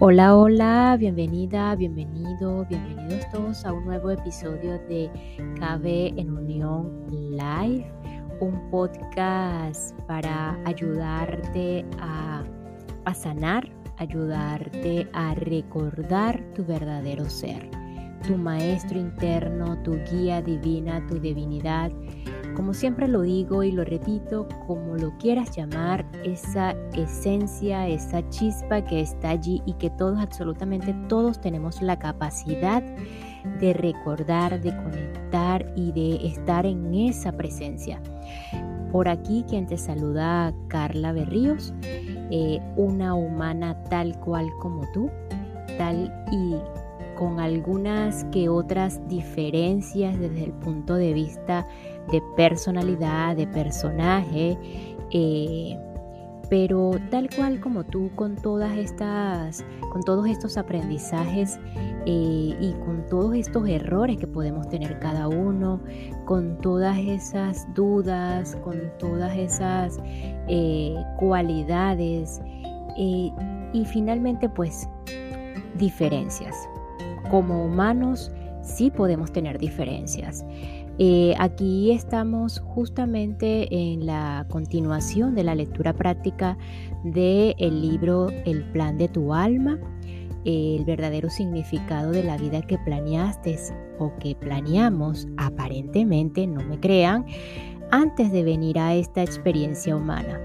Hola, hola, bienvenida, bienvenido, bienvenidos todos a un nuevo episodio de KB en Unión Live, un podcast para ayudarte a, a sanar, ayudarte a recordar tu verdadero ser, tu maestro interno, tu guía divina, tu divinidad como siempre lo digo y lo repito, como lo quieras llamar, esa esencia, esa chispa que está allí y que todos, absolutamente todos tenemos la capacidad de recordar, de conectar y de estar en esa presencia. Por aquí quien te saluda, Carla Berríos, eh, una humana tal cual como tú, tal y con algunas que otras diferencias desde el punto de vista de personalidad, de personaje, eh, pero tal cual como tú con todas estas, con todos estos aprendizajes eh, y con todos estos errores que podemos tener cada uno, con todas esas dudas, con todas esas eh, cualidades y finalmente pues diferencias. Como humanos sí podemos tener diferencias. Eh, aquí estamos justamente en la continuación de la lectura práctica del el libro El plan de tu alma, el verdadero significado de la vida que planeaste o que planeamos, aparentemente, no me crean, antes de venir a esta experiencia humana.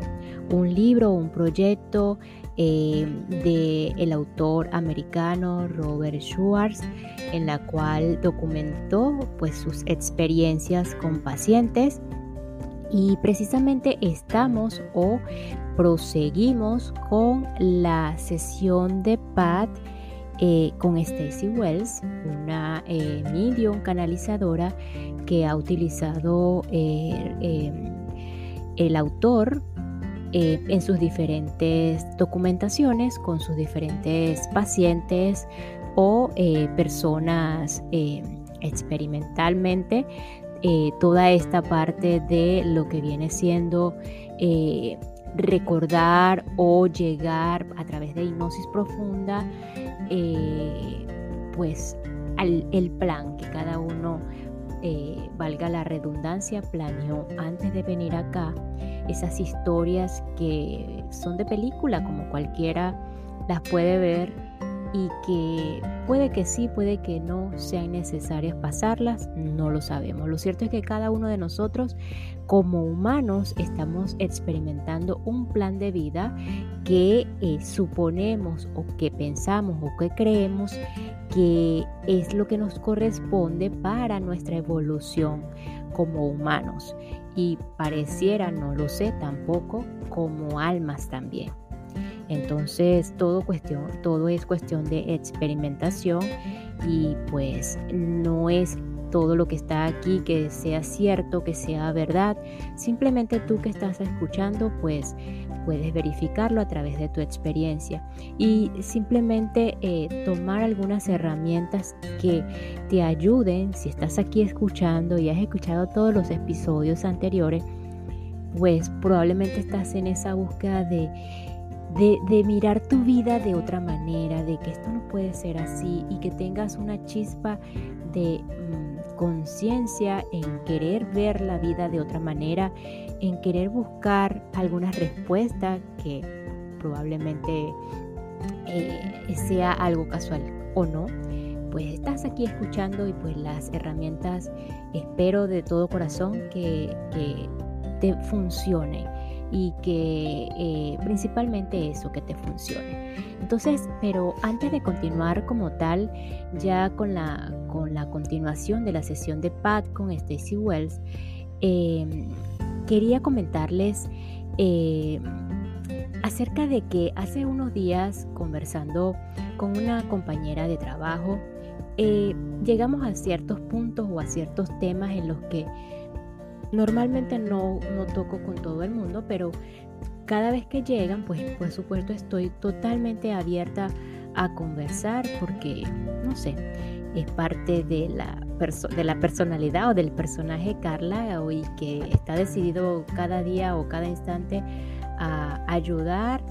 Un libro, un proyecto eh, del el autor americano Robert Schwartz, en la cual documentó pues, sus experiencias con pacientes. Y precisamente estamos o proseguimos con la sesión de PAT eh, con Stacy Wells, una eh, medium canalizadora que ha utilizado eh, el autor eh, en sus diferentes documentaciones con sus diferentes pacientes o eh, personas eh, experimentalmente. toda esta parte de lo que viene siendo recordar o llegar a través de hipnosis profunda, pues al el plan que cada uno, valga la redundancia, planeó antes de venir acá esas historias que son de película, como cualquiera las puede ver y que puede que sí, puede que no sean necesarias pasarlas, no lo sabemos. Lo cierto es que cada uno de nosotros como humanos estamos experimentando un plan de vida que eh, suponemos o que pensamos o que creemos que es lo que nos corresponde para nuestra evolución como humanos y pareciera, no lo sé tampoco, como almas también. Entonces todo, cuestión, todo es cuestión de experimentación y pues no es todo lo que está aquí que sea cierto, que sea verdad. Simplemente tú que estás escuchando pues puedes verificarlo a través de tu experiencia. Y simplemente eh, tomar algunas herramientas que te ayuden, si estás aquí escuchando y has escuchado todos los episodios anteriores, pues probablemente estás en esa búsqueda de, de, mirar tu vida de otra manera, de que esto no puede ser así y que tengas una chispa de mm, conciencia en querer ver la vida de otra manera en querer buscar alguna respuesta que probablemente eh, sea algo casual o no, pues estás aquí escuchando y pues las herramientas espero de todo corazón que, te funcione y que eh, principalmente eso, que te funcione. Entonces, pero antes de continuar como tal, ya con la, con la continuación de la sesión de Pat con Stacy Wells, eh, quería comentarles eh, acerca de que hace unos días conversando con una compañera de trabajo, eh, llegamos a ciertos puntos o a ciertos temas en los que normalmente no, no toco con todo el mundo, pero cada vez que llegan, pues por supuesto estoy totalmente abierta a conversar porque, no sé, es parte de la, de la personalidad o del personaje Carla y que está decidido cada día o cada instante a ayudar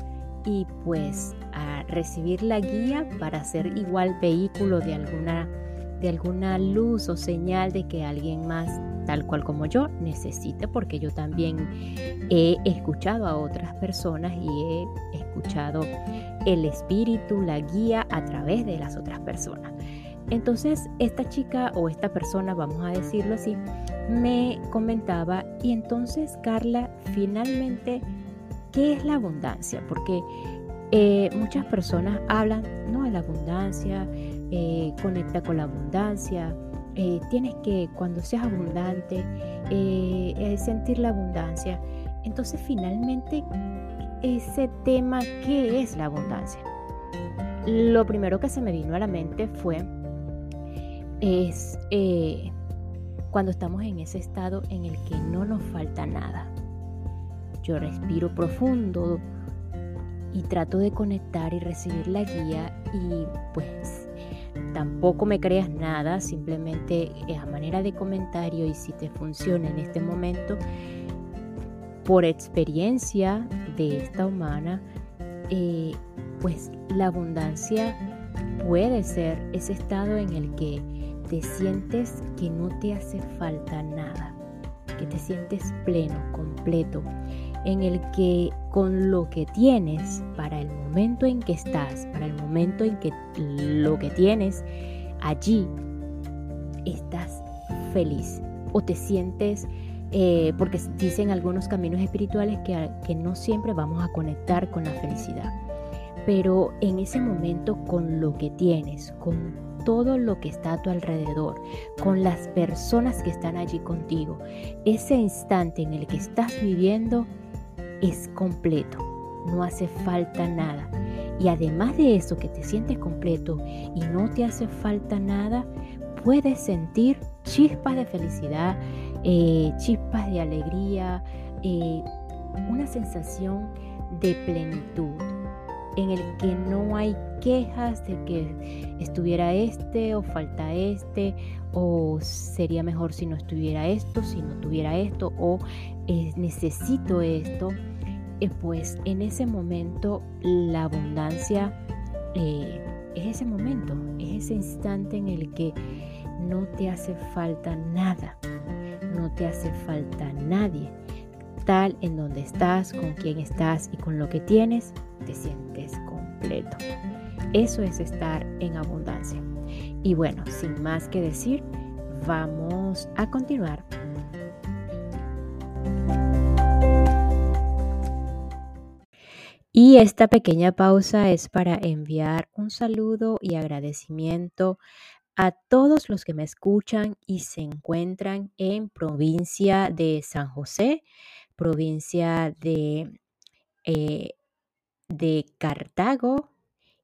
y pues a recibir la guía para ser igual vehículo de alguna, de alguna luz o señal de que alguien más, tal cual como yo, necesite, porque yo también he escuchado a otras personas y he escuchado el espíritu, la guía a través de las otras personas. Entonces esta chica o esta persona, vamos a decirlo así, me comentaba y entonces Carla finalmente, ¿qué es la abundancia? Porque eh, muchas personas hablan ¿no? de la abundancia, eh, conecta con la abundancia, eh, tienes que cuando seas abundante sentir la abundancia. Entonces finalmente ese tema, ¿qué es la abundancia? Lo primero que se me vino a la mente fue es cuando estamos en ese estado en el que no nos falta nada. Yo respiro profundo y trato de conectar y recibir la guía y pues tampoco me creas nada, simplemente es a manera de comentario y si te funciona en este momento, por experiencia de esta humana, eh, pues la abundancia puede ser ese estado en el que te sientes que no te hace falta nada, que te sientes pleno, completo, en el que con lo que tienes para el momento en que estás, para el momento en que lo que tienes allí, estás feliz o te sientes, eh, porque dicen algunos caminos espirituales que, que no siempre vamos a conectar con la felicidad, pero en ese momento con lo que tienes, con todo lo que está a tu alrededor, con las personas que están allí contigo. Ese instante en el que estás viviendo es completo, no hace falta nada. Y además de eso, que te sientes completo y no te hace falta nada, puedes sentir chispas de felicidad, eh, chispas de alegría, eh, una sensación de plenitud en el que no hay quejas de que estuviera este o falta este o sería mejor si no estuviera esto, si no tuviera esto o eh, necesito esto, eh, pues en ese momento la abundancia eh, es ese momento, es ese instante en el que no te hace falta nada, no te hace falta nadie tal en donde estás, con quién estás y con lo que tienes, te sientes completo. Eso es estar en abundancia. Y bueno, sin más que decir, vamos a continuar. Y esta pequeña pausa es para enviar un saludo y agradecimiento a todos los que me escuchan y se encuentran en provincia de San José, provincia de, eh, de Cartago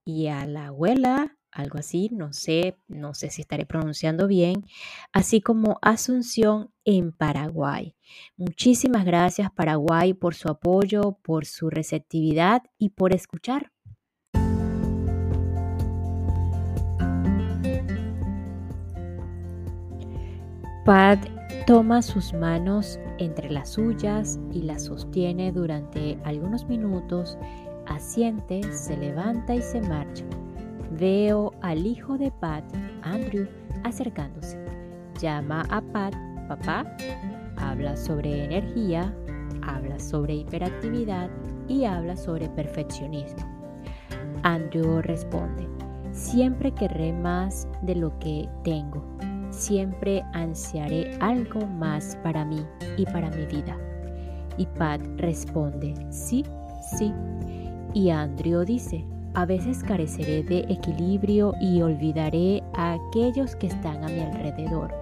y a la abuela, algo así, no sé, no sé si estaré pronunciando bien, así como Asunción en Paraguay. Muchísimas gracias Paraguay por su apoyo, por su receptividad y por escuchar. Pat toma sus manos entre las suyas y las sostiene durante algunos minutos, asiente, se levanta y se marcha. Veo al hijo de Pat, Andrew, acercándose. Llama a Pat, papá, habla sobre energía, habla sobre hiperactividad y habla sobre perfeccionismo. Andrew responde, siempre querré más de lo que tengo siempre ansiaré algo más para mí y para mi vida. Y Pat responde, sí, sí. Y Andrew dice, a veces careceré de equilibrio y olvidaré a aquellos que están a mi alrededor,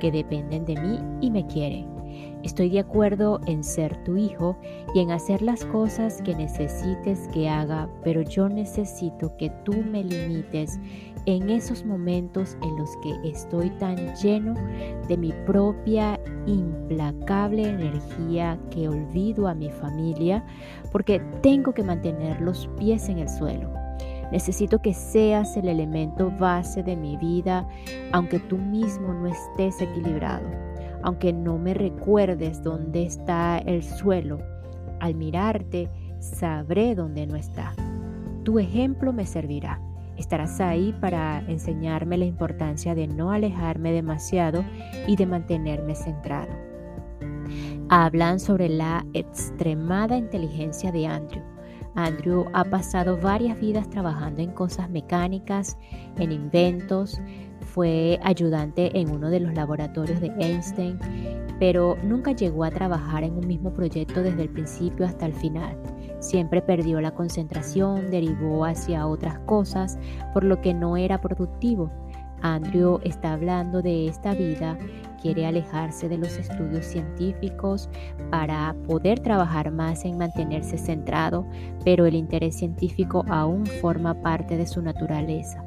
que dependen de mí y me quieren. Estoy de acuerdo en ser tu hijo y en hacer las cosas que necesites que haga, pero yo necesito que tú me limites en esos momentos en los que estoy tan lleno de mi propia implacable energía que olvido a mi familia porque tengo que mantener los pies en el suelo. Necesito que seas el elemento base de mi vida, aunque tú mismo no estés equilibrado, aunque no me recuerdes dónde está el suelo. Al mirarte, sabré dónde no está. Tu ejemplo me servirá. Estarás ahí para enseñarme la importancia de no alejarme demasiado y de mantenerme centrado. Hablan sobre la extremada inteligencia de Andrew. Andrew ha pasado varias vidas trabajando en cosas mecánicas, en inventos, fue ayudante en uno de los laboratorios de Einstein, pero nunca llegó a trabajar en un mismo proyecto desde el principio hasta el final. Siempre perdió la concentración, derivó hacia otras cosas, por lo que no era productivo. Andrew está hablando de esta vida, quiere alejarse de los estudios científicos para poder trabajar más en mantenerse centrado, pero el interés científico aún forma parte de su naturaleza.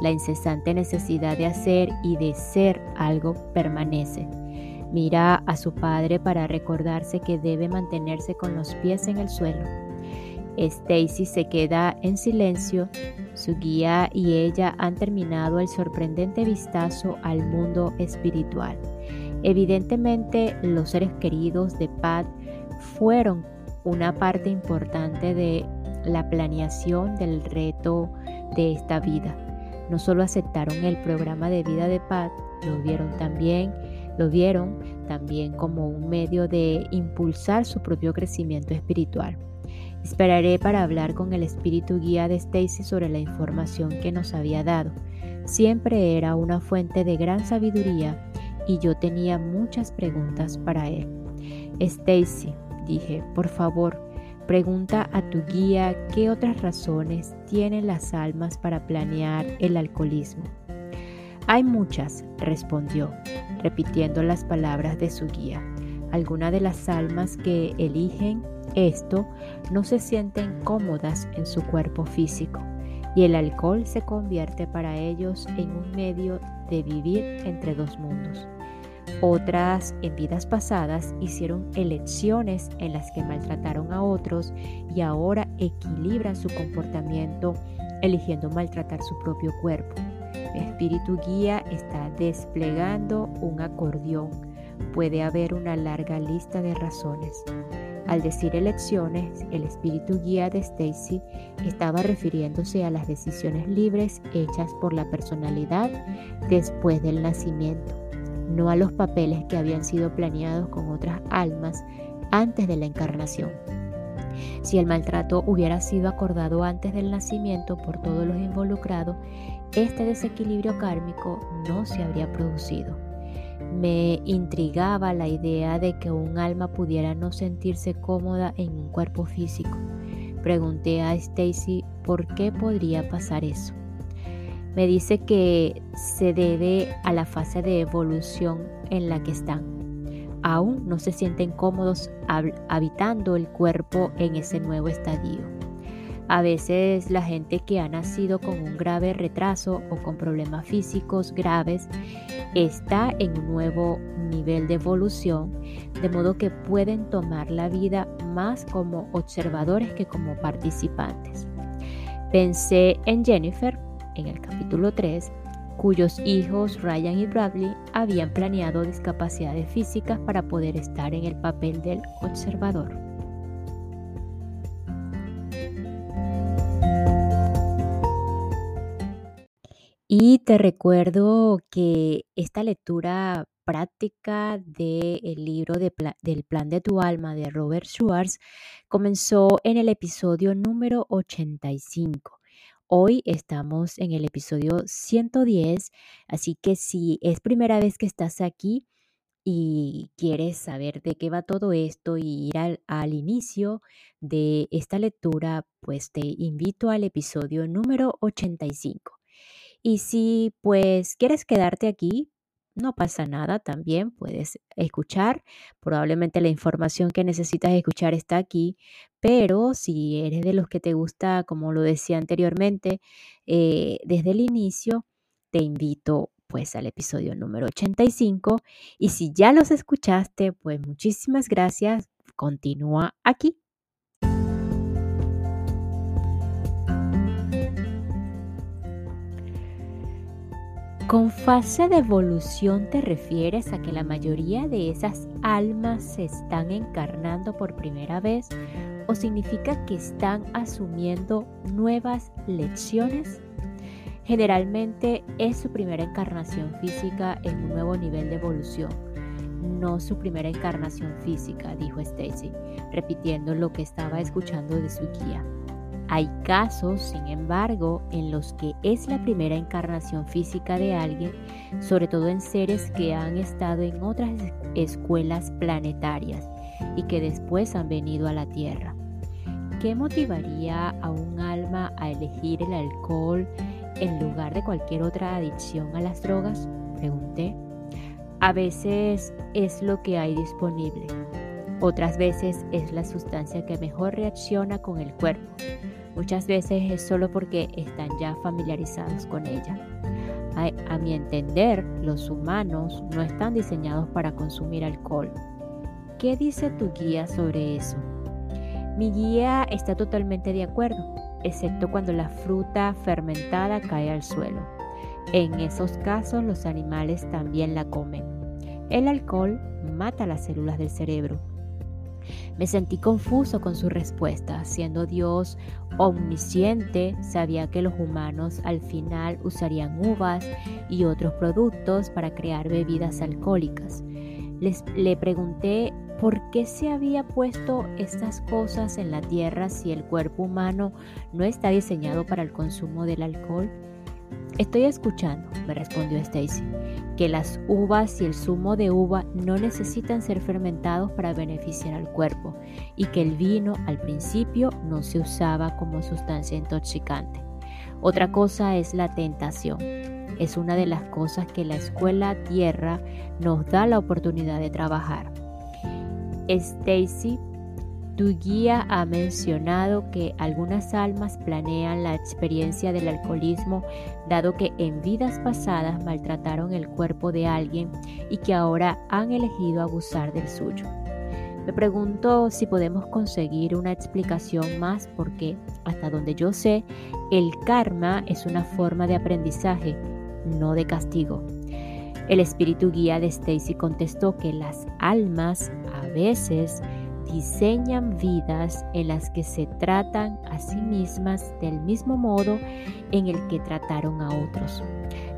La incesante necesidad de hacer y de ser algo permanece. Mira a su padre para recordarse que debe mantenerse con los pies en el suelo. Stacy se queda en silencio. Su guía y ella han terminado el sorprendente vistazo al mundo espiritual. Evidentemente, los seres queridos de Pat fueron una parte importante de la planeación del reto de esta vida. No solo aceptaron el programa de vida de Pat, lo vieron también, lo vieron también como un medio de impulsar su propio crecimiento espiritual. Esperaré para hablar con el espíritu guía de Stacy sobre la información que nos había dado. Siempre era una fuente de gran sabiduría y yo tenía muchas preguntas para él. Stacy, dije, por favor, pregunta a tu guía qué otras razones tienen las almas para planear el alcoholismo. Hay muchas, respondió, repitiendo las palabras de su guía. Algunas de las almas que eligen esto no se sienten cómodas en su cuerpo físico y el alcohol se convierte para ellos en un medio de vivir entre dos mundos. Otras en vidas pasadas hicieron elecciones en las que maltrataron a otros y ahora equilibran su comportamiento eligiendo maltratar su propio cuerpo. El espíritu guía está desplegando un acordeón. Puede haber una larga lista de razones. Al decir elecciones, el espíritu guía de Stacy estaba refiriéndose a las decisiones libres hechas por la personalidad después del nacimiento, no a los papeles que habían sido planeados con otras almas antes de la encarnación. Si el maltrato hubiera sido acordado antes del nacimiento por todos los involucrados, este desequilibrio kármico no se habría producido. Me intrigaba la idea de que un alma pudiera no sentirse cómoda en un cuerpo físico. Pregunté a Stacy por qué podría pasar eso. Me dice que se debe a la fase de evolución en la que están. Aún no se sienten cómodos habitando el cuerpo en ese nuevo estadio. A veces la gente que ha nacido con un grave retraso o con problemas físicos graves está en un nuevo nivel de evolución, de modo que pueden tomar la vida más como observadores que como participantes. Pensé en Jennifer en el capítulo 3, cuyos hijos Ryan y Bradley habían planeado discapacidades físicas para poder estar en el papel del observador. Y te recuerdo que esta lectura práctica del libro del plan de tu alma de Robert Schwartz comenzó en el episodio número 85. Hoy estamos en el episodio 110, así que si es primera vez que estás aquí y quieres saber de qué va todo esto y ir al, inicio de esta lectura, pues te invito al episodio número 85. Y si pues quieres quedarte aquí, no pasa nada, también puedes escuchar. Probablemente la información que necesitas escuchar está aquí, pero si eres de los que te gusta, como lo decía anteriormente, eh, desde el inicio, te invito pues al episodio número 85 y si ya los escuchaste, pues muchísimas gracias. Continúa aquí. Con fase de evolución te refieres a que la mayoría de esas almas se están encarnando por primera vez ¿O significa que están asumiendo nuevas lecciones? Generalmente es su primera encarnación física en un nuevo nivel de evolución, no su primera encarnación física, dijo Stacy, repitiendo lo que estaba escuchando de su guía. Hay casos, sin embargo, en los que es la primera encarnación física de alguien, sobre todo en seres que han estado en otras escuelas planetarias y que después han venido a la Tierra. ¿Qué motivaría a un alma a elegir el alcohol en lugar de cualquier otra adicción a las drogas? Pregunté. A veces es lo que hay disponible. Otras veces es la sustancia que mejor reacciona con el cuerpo. Muchas veces es solo porque están ya familiarizados con ella. A, mi entender, los humanos no están diseñados para consumir alcohol. ¿Qué dice tu guía sobre eso? Mi guía está totalmente de acuerdo excepto cuando la fruta fermentada cae al suelo. En esos casos los animales también la comen. El alcohol mata las células del cerebro. Me sentí confuso con su respuesta. Siendo Dios omnisciente, sabía que los humanos al final usarían uvas y otros productos para crear bebidas alcohólicas. Les, le pregunté ¿Por qué se había puesto estas cosas en la tierra si el cuerpo humano no está diseñado para el consumo del alcohol? Estoy escuchando, me respondió Stacy, que las uvas y el zumo de uva no necesitan ser fermentados para beneficiar al cuerpo y que el vino al principio no se usaba como sustancia intoxicante. Otra cosa es la tentación. Es una de las cosas que la escuela tierra nos da la oportunidad de trabajar. Stacy, tu guía ha mencionado que algunas almas planean la experiencia del alcoholismo dado que en vidas pasadas maltrataron el cuerpo de alguien y que ahora han elegido abusar del suyo. Me pregunto si podemos conseguir una explicación más porque, hasta donde yo sé, el karma es una forma de aprendizaje, no de castigo. El espíritu guía de Stacy contestó que las almas a veces diseñan vidas en las que se tratan a sí mismas del mismo modo en el que trataron a otros.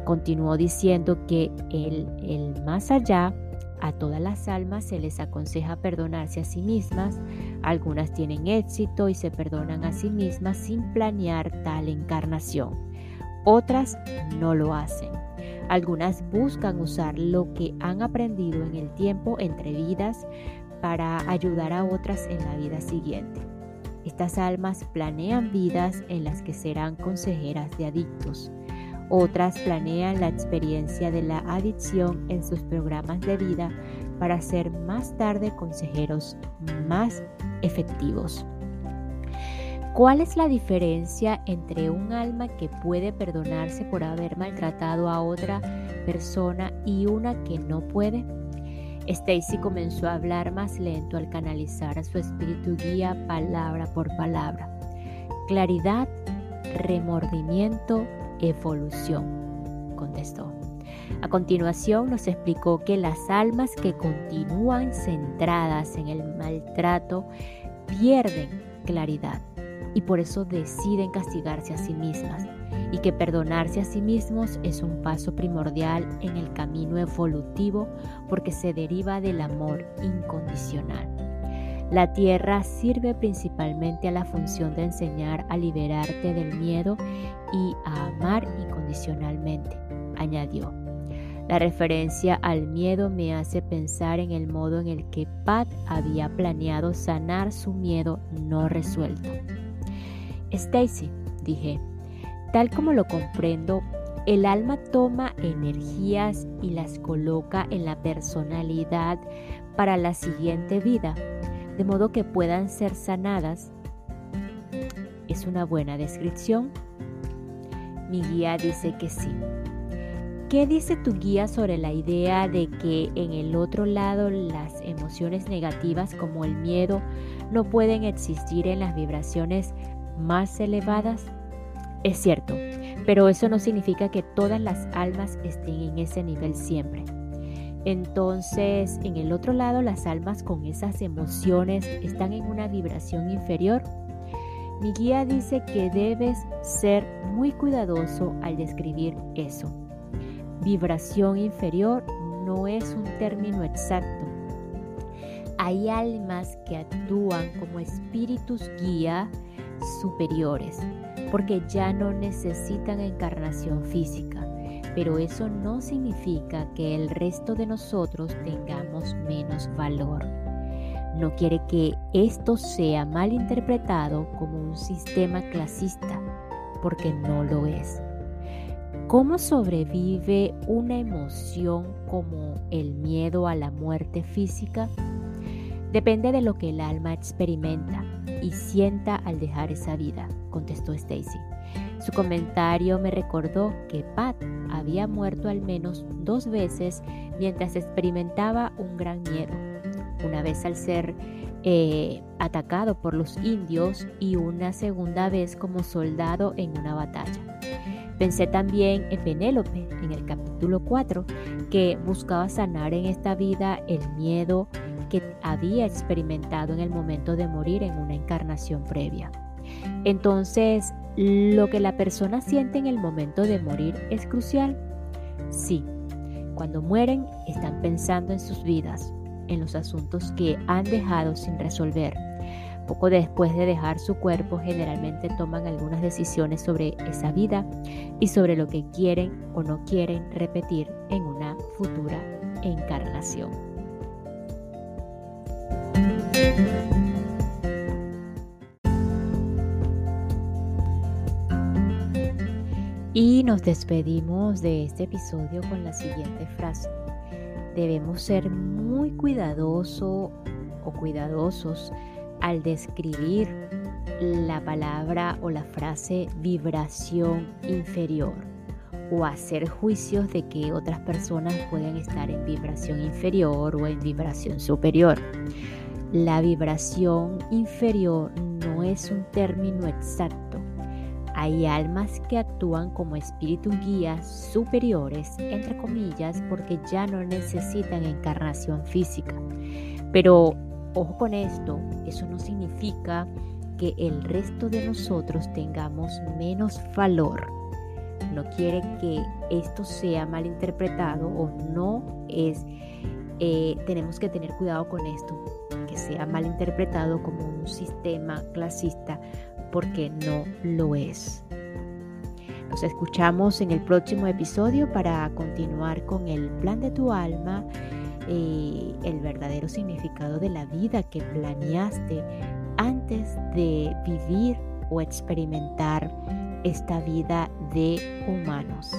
Continuó diciendo que el, el más allá a todas las almas se les aconseja perdonarse a sí mismas. Algunas tienen éxito y se perdonan a sí mismas sin planear tal encarnación. Otras no lo hacen. Algunas buscan usar lo que han aprendido en el tiempo entre vidas para ayudar a otras en la vida siguiente. Estas almas planean vidas en las que serán consejeras de adictos. Otras planean la experiencia de la adicción en sus programas de vida para ser más tarde consejeros más efectivos. ¿Cuál es la diferencia entre un alma que puede perdonarse por haber maltratado a otra persona y una que no puede? Stacy comenzó a hablar más lento al canalizar a su espíritu guía palabra por palabra. Claridad, remordimiento, evolución, contestó. A continuación nos explicó que las almas que continúan centradas en el maltrato pierden claridad y por eso deciden castigarse a sí mismas y que perdonarse a sí mismos es un paso primordial en el camino evolutivo porque se deriva del amor incondicional. La tierra sirve principalmente a la función de enseñar a liberarte del miedo y a amar incondicionalmente, añadió. La referencia al miedo me hace pensar en el modo en el que Pat había planeado sanar su miedo no resuelto. Stacy, dije, tal como lo comprendo, el alma toma energías y las coloca en la personalidad para la siguiente vida, de modo que puedan ser sanadas. ¿Es una buena descripción? Mi guía dice que sí. ¿Qué dice tu guía sobre la idea de que en el otro lado las emociones negativas como el miedo no pueden existir en las vibraciones más elevadas? Es cierto, pero eso no significa que todas las almas estén en ese nivel siempre. Entonces, en el otro lado, las almas con esas emociones están en una vibración inferior. Mi guía dice que debes ser muy cuidadoso al describir eso. Vibración inferior no es un término exacto. Hay almas que actúan como espíritus guía superiores porque ya no necesitan encarnación física pero eso no significa que el resto de nosotros tengamos menos valor. No quiere que esto sea mal interpretado como un sistema clasista, porque no lo es. ¿Cómo sobrevive una emoción como el miedo a la muerte física? Depende de lo que el alma experimenta y sienta al dejar esa vida, contestó Stacy. Su comentario me recordó que Pat había muerto al menos dos veces mientras experimentaba un gran miedo. Una vez al ser eh, atacado por los indios y una segunda vez como soldado en una batalla. Pensé también en Penélope en el capítulo 4, que buscaba sanar en esta vida el miedo que había experimentado en el momento de morir en una encarnación previa. Entonces, ¿lo que la persona siente en el momento de morir es crucial? Sí. Cuando mueren, están pensando en sus vidas, en los asuntos que han dejado sin resolver. Poco después de dejar su cuerpo, generalmente toman algunas decisiones sobre esa vida y sobre lo que quieren o no quieren repetir en una futura encarnación. Y nos despedimos de este episodio con la siguiente frase. Debemos ser muy cuidadosos o cuidadosos al describir la palabra o la frase vibración inferior o hacer juicios de que otras personas pueden estar en vibración inferior o en vibración superior. La vibración inferior no es un término exacto hay almas que actúan como espíritus guías superiores, entre comillas, porque ya no necesitan encarnación física. Pero ojo con esto, eso no significa que el resto de nosotros tengamos menos valor. No quiere que esto sea mal interpretado o no es, eh, tenemos que tener cuidado con esto, que sea mal interpretado como un sistema clasista porque no lo es. Nos escuchamos en el próximo episodio para continuar con el plan de tu alma, y el verdadero significado de la vida que planeaste antes de vivir o experimentar esta vida de humanos.